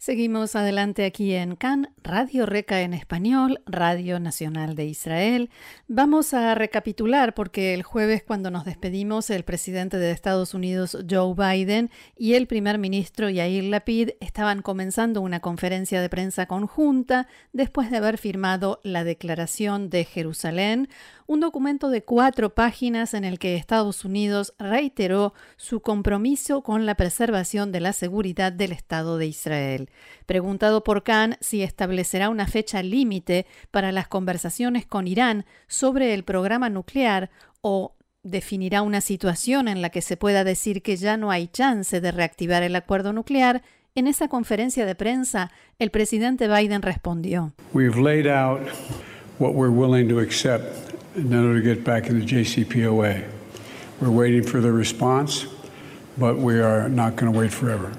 Seguimos adelante aquí en CAN, Radio Reca en español, Radio Nacional de Israel. Vamos a recapitular porque el jueves cuando nos despedimos el presidente de Estados Unidos Joe Biden y el primer ministro Yair Lapid estaban comenzando una conferencia de prensa conjunta después de haber firmado la Declaración de Jerusalén, un documento de cuatro páginas en el que Estados Unidos reiteró su compromiso con la preservación de la seguridad del Estado de Israel. Preguntado por Khan si establecerá una fecha límite para las conversaciones con Irán sobre el programa nuclear o definirá una situación en la que se pueda decir que ya no hay chance de reactivar el acuerdo nuclear, en esa conferencia de prensa el presidente Biden respondió. We've laid out what we're willing to accept in order to get back in the JCPOA. We're waiting for the response, but we are not going to wait forever.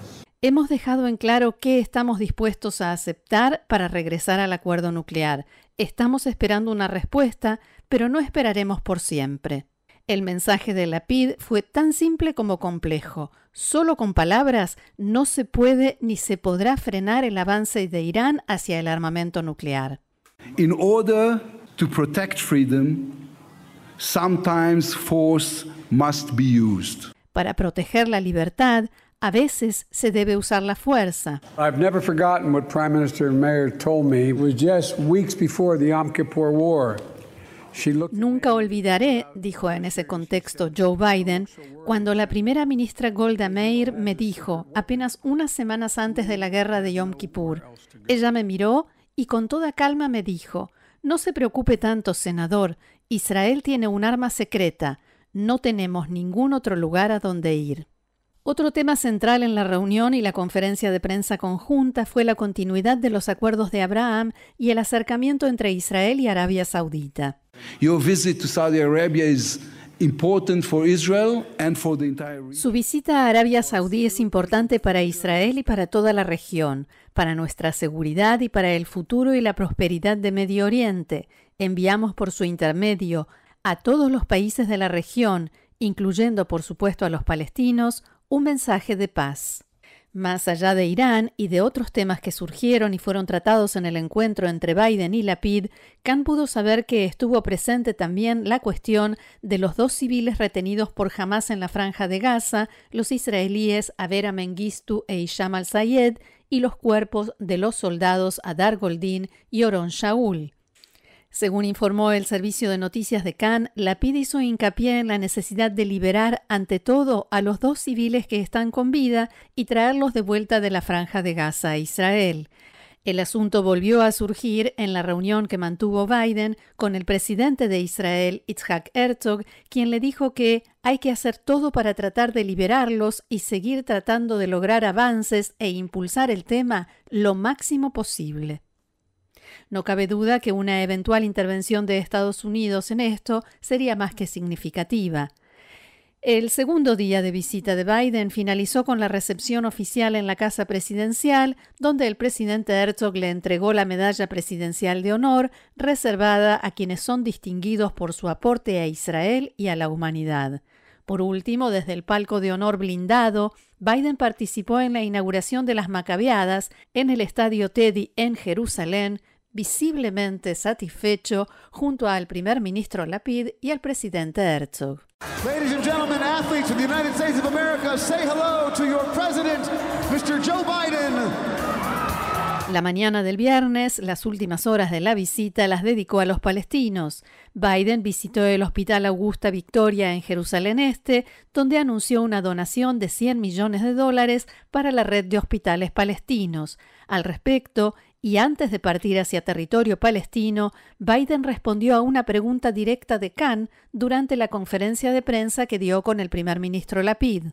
Hemos dejado en claro qué estamos dispuestos a aceptar para regresar al acuerdo nuclear. Estamos esperando una respuesta, pero no esperaremos por siempre. El mensaje de la PID fue tan simple como complejo. Solo con palabras no se puede ni se podrá frenar el avance de Irán hacia el armamento nuclear. In order to protect freedom, sometimes force must be used. Para proteger la libertad, a veces se debe usar la fuerza. I've never forgotten what Prime Minister Mayer told me. It was just weeks before the Yom Kippur War. Nunca olvidaré, dijo en ese contexto Joe Biden, cuando la primera ministra Golda Meir me dijo, apenas unas semanas antes de la guerra de Yom Kippur. Ella me miró y con toda calma me dijo, no se preocupe tanto, senador. Israel tiene un arma secreta. No tenemos ningún otro lugar a donde ir. Otro tema central en la reunión y la conferencia de prensa conjunta fue la continuidad de los acuerdos de Abraham y el acercamiento entre Israel y Arabia Saudita. Saudi Arabia su visita a Arabia Saudí es importante para Israel y para toda la región, para nuestra seguridad y para el futuro y la prosperidad de Medio Oriente. Enviamos por su intermedio a todos los países de la región, incluyendo por supuesto a los palestinos, un mensaje de paz. Más allá de Irán y de otros temas que surgieron y fueron tratados en el encuentro entre Biden y Lapid, Khan pudo saber que estuvo presente también la cuestión de los dos civiles retenidos por Hamas en la franja de Gaza, los israelíes Avera Mengistu e Isham al-Sayed, y los cuerpos de los soldados Adar Goldin y Oron Shaul. Según informó el servicio de noticias de Cannes, Lapid hizo hincapié en la necesidad de liberar ante todo a los dos civiles que están con vida y traerlos de vuelta de la franja de Gaza a Israel. El asunto volvió a surgir en la reunión que mantuvo Biden con el presidente de Israel, Itzhak Herzog, quien le dijo que hay que hacer todo para tratar de liberarlos y seguir tratando de lograr avances e impulsar el tema lo máximo posible. No cabe duda que una eventual intervención de Estados Unidos en esto sería más que significativa. El segundo día de visita de Biden finalizó con la recepción oficial en la Casa Presidencial, donde el presidente Herzog le entregó la Medalla Presidencial de Honor, reservada a quienes son distinguidos por su aporte a Israel y a la humanidad. Por último, desde el palco de honor blindado, Biden participó en la inauguración de las Macabeadas en el Estadio Teddy en Jerusalén, visiblemente satisfecho junto al primer ministro Lapid y al presidente Herzog. Ladies and gentlemen, athletes of the United States of America, say hello to your president, Mr. Joe Biden. La mañana del viernes, las últimas horas de la visita las dedicó a los palestinos. Biden visitó el Hospital Augusta Victoria en Jerusalén Este, donde anunció una donación de 100 millones de dólares para la red de hospitales palestinos. Al respecto, y antes de partir hacia territorio palestino, Biden respondió a una pregunta directa de Khan durante la conferencia de prensa que dio con el primer ministro Lapid.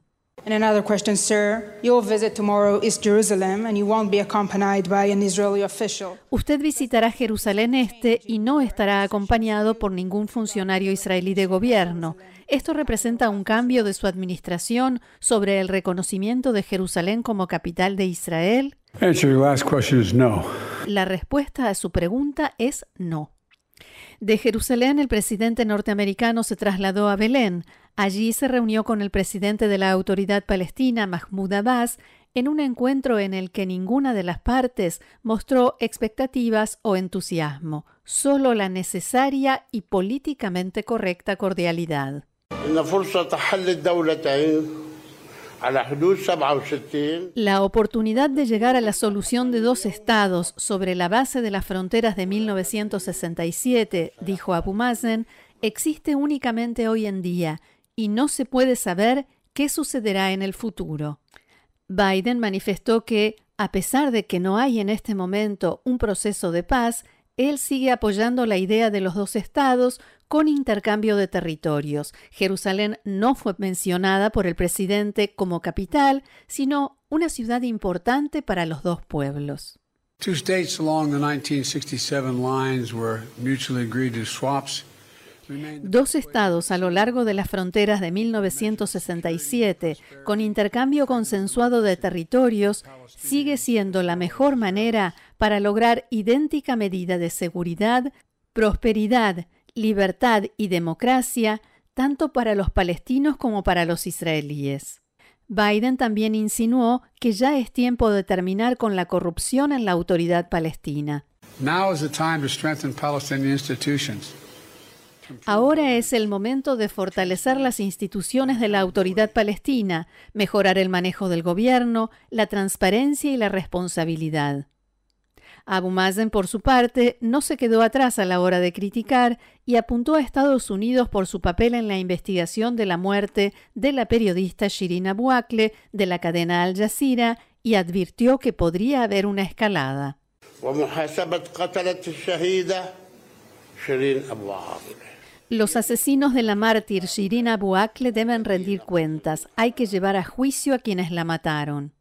Usted visitará Jerusalén Este y no estará acompañado por ningún funcionario israelí de gobierno. ¿Esto representa un cambio de su administración sobre el reconocimiento de Jerusalén como capital de Israel? La respuesta a su pregunta es no. De Jerusalén, el presidente norteamericano se trasladó a Belén. Allí se reunió con el presidente de la autoridad palestina, Mahmoud Abbas, en un encuentro en el que ninguna de las partes mostró expectativas o entusiasmo, solo la necesaria y políticamente correcta cordialidad. La oportunidad de llegar a la solución de dos estados sobre la base de las fronteras de 1967, dijo Abu Mazen, existe únicamente hoy en día y no se puede saber qué sucederá en el futuro. Biden manifestó que, a pesar de que no hay en este momento un proceso de paz, él sigue apoyando la idea de los dos estados con intercambio de territorios. Jerusalén no fue mencionada por el presidente como capital, sino una ciudad importante para los dos pueblos. Two states along the 1967 lines were mutually agreed to swaps Dos estados a lo largo de las fronteras de 1967, con intercambio consensuado de territorios, sigue siendo la mejor manera para lograr idéntica medida de seguridad, prosperidad, libertad y democracia, tanto para los palestinos como para los israelíes. Biden también insinuó que ya es tiempo de terminar con la corrupción en la autoridad palestina. Ahora es el momento de fortalecer las instituciones de la autoridad palestina, mejorar el manejo del gobierno, la transparencia y la responsabilidad. Abu Mazen, por su parte, no se quedó atrás a la hora de criticar y apuntó a Estados Unidos por su papel en la investigación de la muerte de la periodista Shirin Abu Akleh de la cadena Al Jazeera y advirtió que podría haber una escalada. Los asesinos de la mártir Shirin Abu Akleh deben rendir cuentas. Hay que llevar a juicio a quienes la mataron.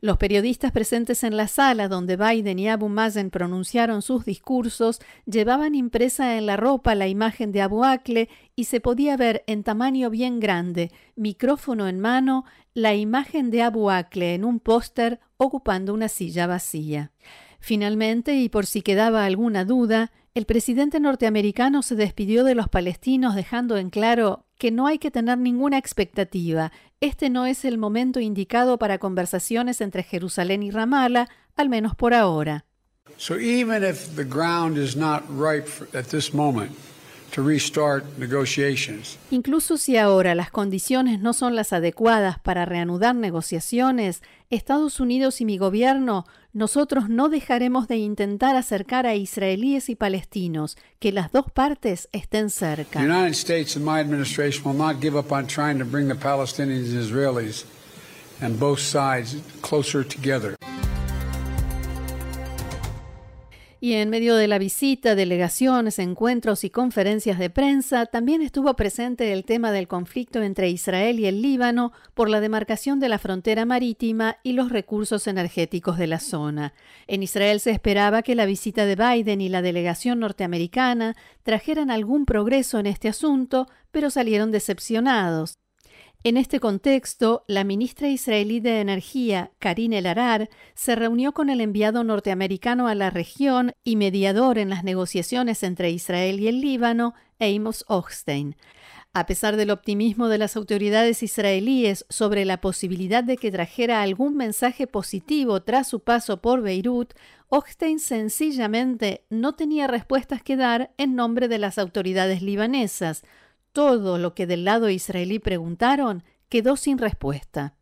Los periodistas presentes en la sala donde Biden y Abu Mazen pronunciaron sus discursos llevaban impresa en la ropa la imagen de Abu Akleh y se podía ver en tamaño bien grande, micrófono en mano, la imagen de Abu Akleh en un póster ocupando una silla vacía. Finalmente, y por si quedaba alguna duda, el presidente norteamericano se despidió de los palestinos dejando en claro que no hay que tener ninguna expectativa. Este no es el momento indicado para conversaciones entre Jerusalén y Ramallah, al menos por ahora. So even if the ground is not ripe at this moment, Incluso si ahora las condiciones no son las adecuadas para reanudar negociaciones, Estados Unidos y mi gobierno, nosotros no dejaremos de intentar acercar a israelíes y palestinos, que las dos partes estén cerca. The United States and my administration will not give up on trying to bring the Palestinians and Israelis and both sides closer together. Y en medio de la visita, delegaciones, encuentros y conferencias de prensa, también estuvo presente el tema del conflicto entre Israel y el Líbano por la demarcación de la frontera marítima y los recursos energéticos de la zona. En Israel se esperaba que la visita de Biden y la delegación norteamericana trajeran algún progreso en este asunto, pero salieron decepcionados. En este contexto, la ministra israelí de Energía, Karine El se reunió con el enviado norteamericano a la región y mediador en las negociaciones entre Israel y el Líbano, Amos Hochstein. A pesar del optimismo de las autoridades israelíes sobre la posibilidad de que trajera algún mensaje positivo tras su paso por Beirut, Hochstein sencillamente no tenía respuestas que dar en nombre de las autoridades libanesas, todo lo que del lado israelí preguntaron quedó sin respuesta.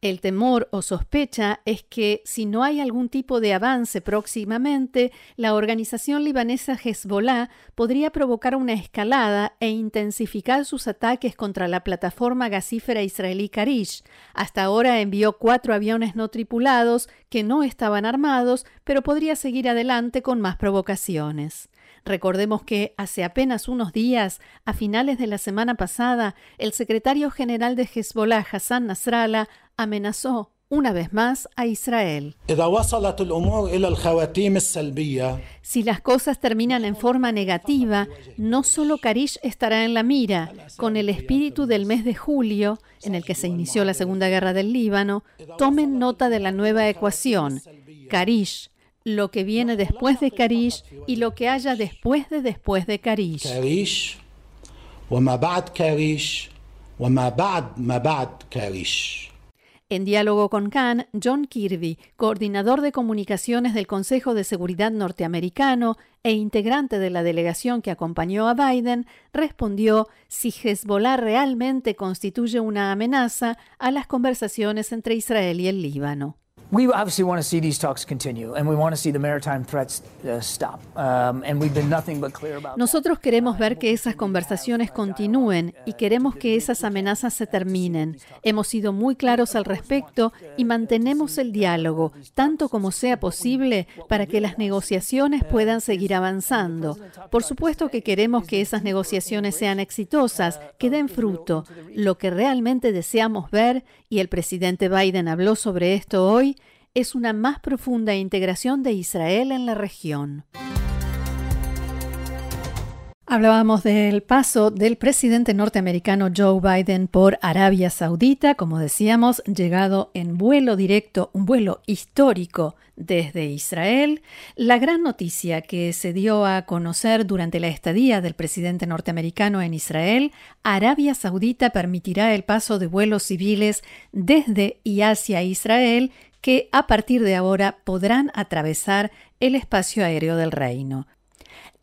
El temor o sospecha es que si no hay algún tipo de avance próximamente, la organización libanesa Hezbollah podría provocar una escalada e intensificar sus ataques contra la plataforma gasífera israelí Karish. Hasta ahora envió cuatro aviones no tripulados que no estaban armados, pero podría seguir adelante con más provocaciones. Recordemos que hace apenas unos días, a finales de la semana pasada, el secretario general de Hezbollah, Hassan Nasrallah, amenazó una vez más a Israel. Si las cosas terminan en forma negativa, no solo Karish estará en la mira, con el espíritu del mes de julio, en el que se inició la Segunda Guerra del Líbano, tomen nota de la nueva ecuación. Karish lo que viene después de Karish y lo que haya después de después de Karish. En diálogo con Khan, John Kirby, coordinador de comunicaciones del Consejo de Seguridad norteamericano e integrante de la delegación que acompañó a Biden, respondió si Hezbollah realmente constituye una amenaza a las conversaciones entre Israel y el Líbano. We obviously want to see these talks continue and we want to see the maritime threats stop. And we've been nothing but clear about Nosotros queremos ver que esas conversaciones continúen y queremos que esas amenazas se terminen. Hemos sido muy claros al respecto y mantenemos el diálogo tanto como sea posible para que las negociaciones puedan seguir avanzando. Por supuesto que queremos que esas negociaciones sean exitosas, que den fruto. Lo que realmente deseamos ver, y el presidente Biden habló sobre esto hoy, es una más profunda integración de Israel en la región. Hablábamos del paso del presidente norteamericano Joe Biden por Arabia Saudita, como decíamos, llegado en vuelo directo, un vuelo histórico desde Israel. La gran noticia que se dio a conocer durante la estadía del presidente norteamericano en Israel, Arabia Saudita permitirá el paso de vuelos civiles desde y hacia Israel que a partir de ahora podrán atravesar el espacio aéreo del reino.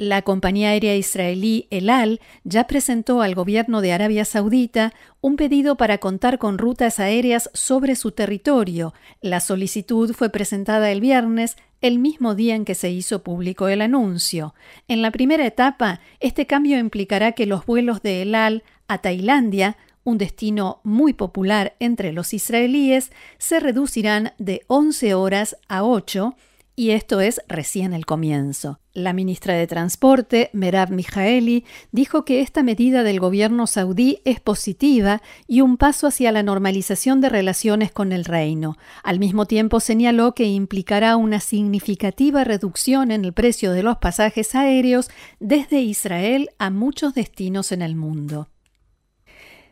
La compañía aérea israelí El Al ya presentó al gobierno de Arabia Saudita un pedido para contar con rutas aéreas sobre su territorio. La solicitud fue presentada el viernes, el mismo día en que se hizo público el anuncio. En la primera etapa, este cambio implicará que los vuelos de El Al a Tailandia un destino muy popular entre los israelíes, se reducirán de 11 horas a 8 y esto es recién el comienzo. La ministra de Transporte, Merab Mijaeli, dijo que esta medida del gobierno saudí es positiva y un paso hacia la normalización de relaciones con el reino. Al mismo tiempo señaló que implicará una significativa reducción en el precio de los pasajes aéreos desde Israel a muchos destinos en el mundo.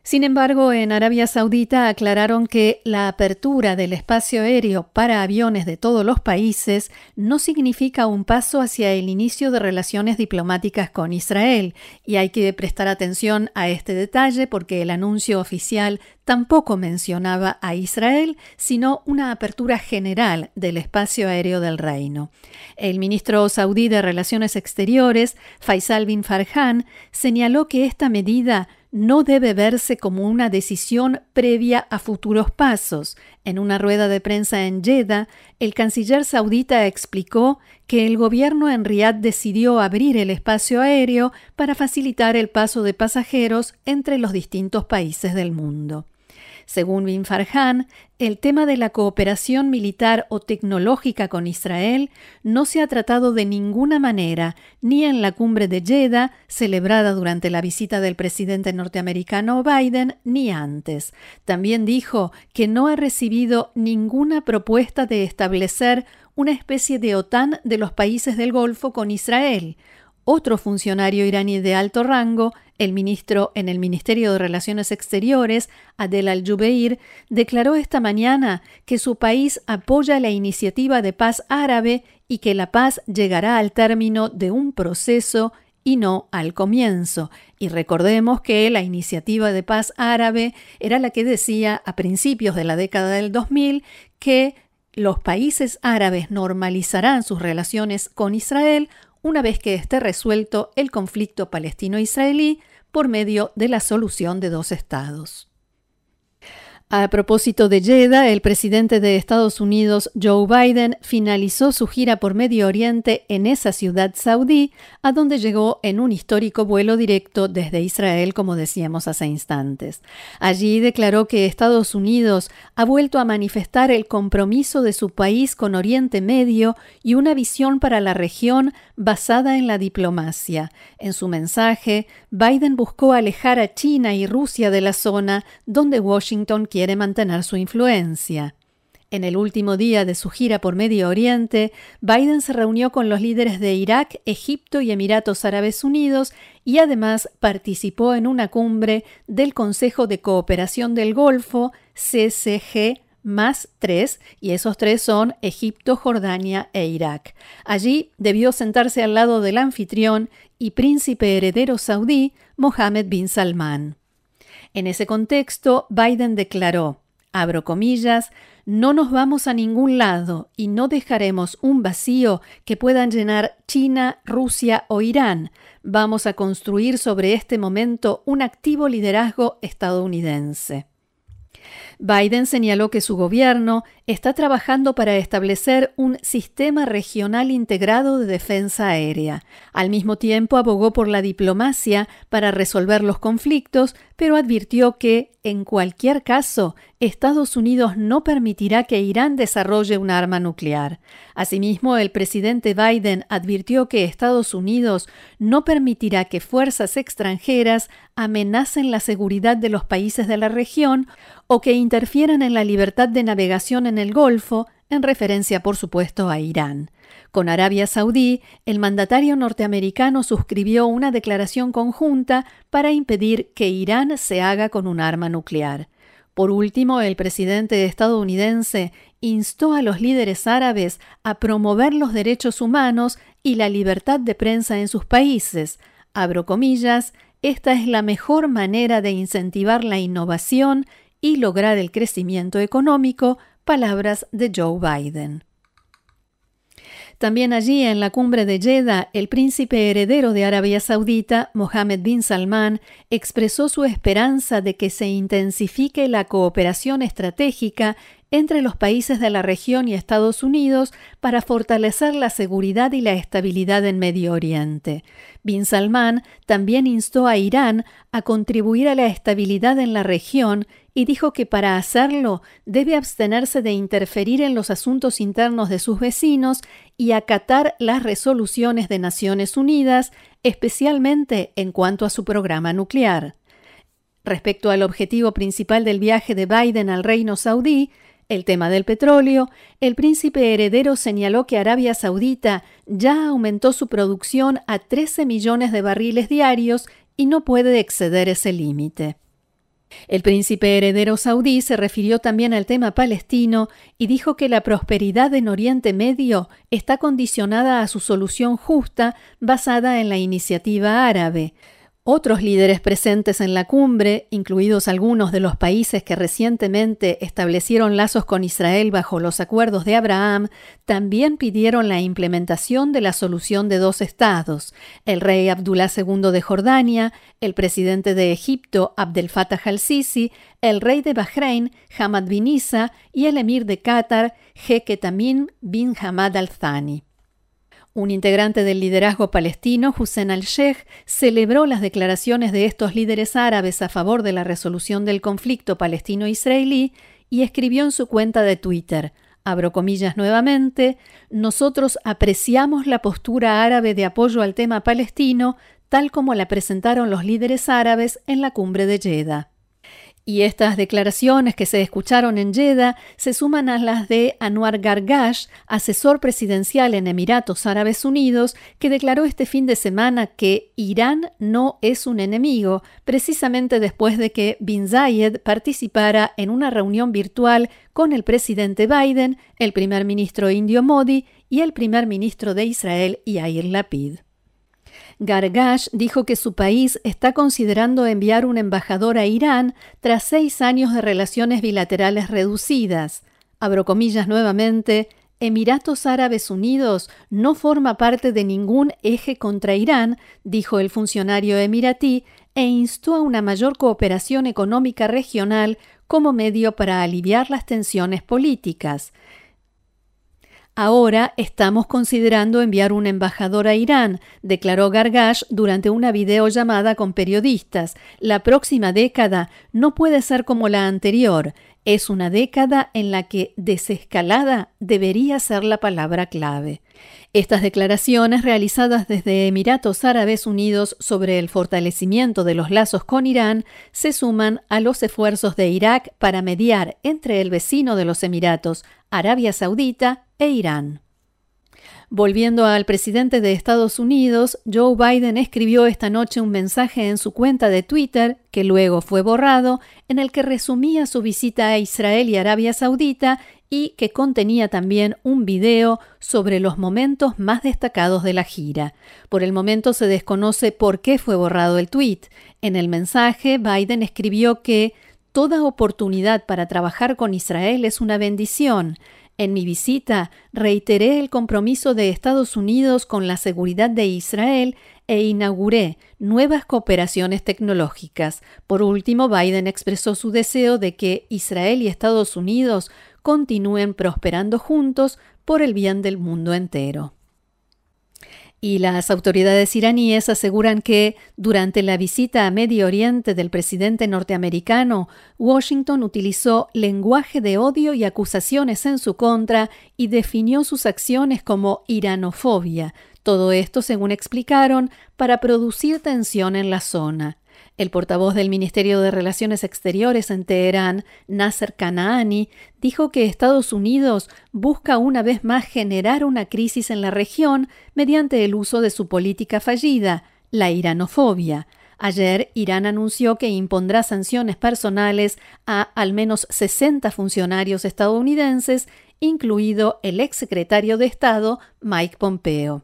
Sin embargo, en Arabia Saudita aclararon que la apertura del espacio aéreo para aviones de todos los países no significa un paso hacia el inicio de relaciones diplomáticas con Israel, y hay que prestar atención a este detalle porque el anuncio oficial tampoco mencionaba a Israel, sino una apertura general del espacio aéreo del reino. El ministro saudí de Relaciones Exteriores, Faisal bin Farhan, señaló que esta medida no debe verse como una decisión previa a futuros pasos. En una rueda de prensa en Jeddah, el canciller saudita explicó que el gobierno en Riad decidió abrir el espacio aéreo para facilitar el paso de pasajeros entre los distintos países del mundo. Según Bin Farhan, el tema de la cooperación militar o tecnológica con Israel no se ha tratado de ninguna manera ni en la cumbre de Jeddah, celebrada durante la visita del presidente norteamericano Biden, ni antes. También dijo que no ha recibido ninguna propuesta de establecer una especie de OTAN de los países del Golfo con Israel, otro funcionario iraní de alto rango, el ministro en el Ministerio de Relaciones Exteriores, Adel al-Jubeir, declaró esta mañana que su país apoya la iniciativa de paz árabe y que la paz llegará al término de un proceso y no al comienzo. Y recordemos que la iniciativa de paz árabe era la que decía a principios de la década del 2000 que los países árabes normalizarán sus relaciones con Israel una vez que esté resuelto el conflicto palestino-israelí por medio de la solución de dos estados. A propósito de Jeddah, el presidente de Estados Unidos, Joe Biden, finalizó su gira por Medio Oriente en esa ciudad saudí, a donde llegó en un histórico vuelo directo desde Israel, como decíamos hace instantes. Allí declaró que Estados Unidos ha vuelto a manifestar el compromiso de su país con Oriente Medio y una visión para la región basada en la diplomacia. En su mensaje, Biden buscó alejar a China y Rusia de la zona donde Washington quiere quiere mantener su influencia. En el último día de su gira por Medio Oriente, Biden se reunió con los líderes de Irak, Egipto y Emiratos Árabes Unidos y además participó en una cumbre del Consejo de Cooperación del Golfo, CCG, más tres, y esos tres son Egipto, Jordania e Irak. Allí debió sentarse al lado del anfitrión y príncipe heredero saudí, Mohammed bin Salman. En ese contexto, Biden declaró, abro comillas, no nos vamos a ningún lado y no dejaremos un vacío que puedan llenar China, Rusia o Irán. Vamos a construir sobre este momento un activo liderazgo estadounidense. Biden señaló que su gobierno está trabajando para establecer un sistema regional integrado de defensa aérea. Al mismo tiempo abogó por la diplomacia para resolver los conflictos, pero advirtió que, en cualquier caso, Estados Unidos no permitirá que Irán desarrolle un arma nuclear. Asimismo, el presidente Biden advirtió que Estados Unidos no permitirá que fuerzas extranjeras amenacen la seguridad de los países de la región o que interfieran en la libertad de navegación en el Golfo, en referencia por supuesto a Irán. Con Arabia Saudí, el mandatario norteamericano suscribió una declaración conjunta para impedir que Irán se haga con un arma nuclear. Por último, el presidente estadounidense instó a los líderes árabes a promover los derechos humanos y la libertad de prensa en sus países. Abro comillas, esta es la mejor manera de incentivar la innovación y lograr el crecimiento económico, palabras de Joe Biden. También allí, en la cumbre de Jeddah, el príncipe heredero de Arabia Saudita, Mohammed bin Salman, expresó su esperanza de que se intensifique la cooperación estratégica entre los países de la región y Estados Unidos para fortalecer la seguridad y la estabilidad en Medio Oriente. Bin Salman también instó a Irán a contribuir a la estabilidad en la región y dijo que para hacerlo debe abstenerse de interferir en los asuntos internos de sus vecinos y acatar las resoluciones de Naciones Unidas, especialmente en cuanto a su programa nuclear. Respecto al objetivo principal del viaje de Biden al reino saudí, el tema del petróleo, el príncipe heredero señaló que Arabia Saudita ya aumentó su producción a 13 millones de barriles diarios y no puede exceder ese límite. El príncipe heredero saudí se refirió también al tema palestino y dijo que la prosperidad en Oriente Medio está condicionada a su solución justa basada en la iniciativa árabe. Otros líderes presentes en la cumbre, incluidos algunos de los países que recientemente establecieron lazos con Israel bajo los acuerdos de Abraham, también pidieron la implementación de la solución de dos estados. El rey Abdullah II de Jordania, el presidente de Egipto Abdel Fattah al-Sisi, el rey de Bahrein Hamad bin Isa y el emir de Qatar Jeque Tamim bin Hamad al-Thani. Un integrante del liderazgo palestino, Hussein al-Sheikh, celebró las declaraciones de estos líderes árabes a favor de la resolución del conflicto palestino-israelí y escribió en su cuenta de Twitter, abro comillas nuevamente, nosotros apreciamos la postura árabe de apoyo al tema palestino tal como la presentaron los líderes árabes en la cumbre de Jeddah. Y estas declaraciones que se escucharon en Jeddah se suman a las de Anwar Gargash, asesor presidencial en Emiratos Árabes Unidos, que declaró este fin de semana que Irán no es un enemigo, precisamente después de que Bin Zayed participara en una reunión virtual con el presidente Biden, el primer ministro indio Modi y el primer ministro de Israel Yair Lapid. Gargash dijo que su país está considerando enviar un embajador a Irán tras seis años de relaciones bilaterales reducidas. Abro comillas nuevamente, Emiratos Árabes Unidos no forma parte de ningún eje contra Irán, dijo el funcionario emiratí, e instó a una mayor cooperación económica regional como medio para aliviar las tensiones políticas. Ahora estamos considerando enviar un embajador a Irán, declaró Gargash durante una videollamada con periodistas. La próxima década no puede ser como la anterior. Es una década en la que desescalada debería ser la palabra clave. Estas declaraciones realizadas desde Emiratos Árabes Unidos sobre el fortalecimiento de los lazos con Irán se suman a los esfuerzos de Irak para mediar entre el vecino de los Emiratos, Arabia Saudita, e Irán. Volviendo al presidente de Estados Unidos, Joe Biden escribió esta noche un mensaje en su cuenta de Twitter, que luego fue borrado, en el que resumía su visita a Israel y Arabia Saudita y que contenía también un video sobre los momentos más destacados de la gira. Por el momento se desconoce por qué fue borrado el tweet. En el mensaje, Biden escribió que Toda oportunidad para trabajar con Israel es una bendición. En mi visita reiteré el compromiso de Estados Unidos con la seguridad de Israel e inauguré nuevas cooperaciones tecnológicas. Por último, Biden expresó su deseo de que Israel y Estados Unidos continúen prosperando juntos por el bien del mundo entero. Y las autoridades iraníes aseguran que durante la visita a Medio Oriente del presidente norteamericano, Washington utilizó lenguaje de odio y acusaciones en su contra y definió sus acciones como iranofobia. Todo esto, según explicaron, para producir tensión en la zona. El portavoz del Ministerio de Relaciones Exteriores en Teherán, Nasser Kanaani, dijo que Estados Unidos busca una vez más generar una crisis en la región mediante el uso de su política fallida, la iranofobia. Ayer, Irán anunció que impondrá sanciones personales a al menos 60 funcionarios estadounidenses, incluido el exsecretario de Estado Mike Pompeo.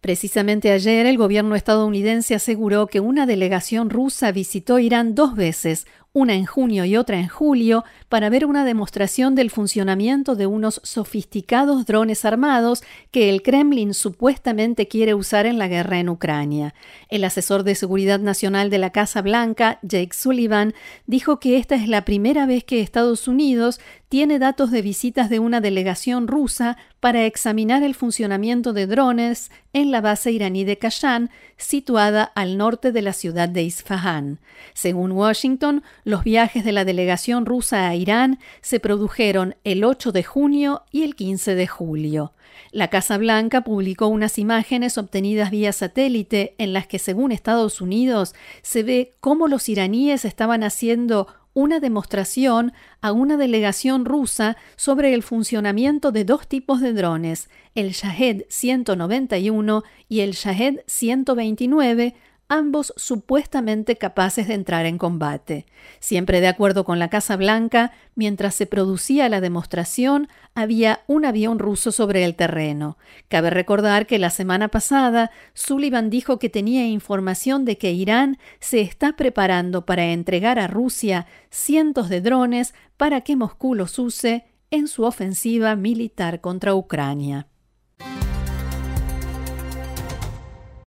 Precisamente ayer el gobierno estadounidense aseguró que una delegación rusa visitó Irán dos veces, una en junio y otra en julio, para ver una demostración del funcionamiento de unos sofisticados drones armados que el Kremlin supuestamente quiere usar en la guerra en Ucrania. El asesor de seguridad nacional de la Casa Blanca, Jake Sullivan, dijo que esta es la primera vez que Estados Unidos tiene datos de visitas de una delegación rusa para examinar el funcionamiento de drones en la base iraní de Kashan, situada al norte de la ciudad de Isfahan. Según Washington, los viajes de la delegación rusa a Irán se produjeron el 8 de junio y el 15 de julio. La Casa Blanca publicó unas imágenes obtenidas vía satélite en las que, según Estados Unidos, se ve cómo los iraníes estaban haciendo una demostración a una delegación rusa sobre el funcionamiento de dos tipos de drones, el Shahed 191 y el Shahed 129, ambos supuestamente capaces de entrar en combate. Siempre de acuerdo con la Casa Blanca, mientras se producía la demostración, había un avión ruso sobre el terreno. Cabe recordar que la semana pasada Sullivan dijo que tenía información de que Irán se está preparando para entregar a Rusia cientos de drones para que Moscú los use en su ofensiva militar contra Ucrania.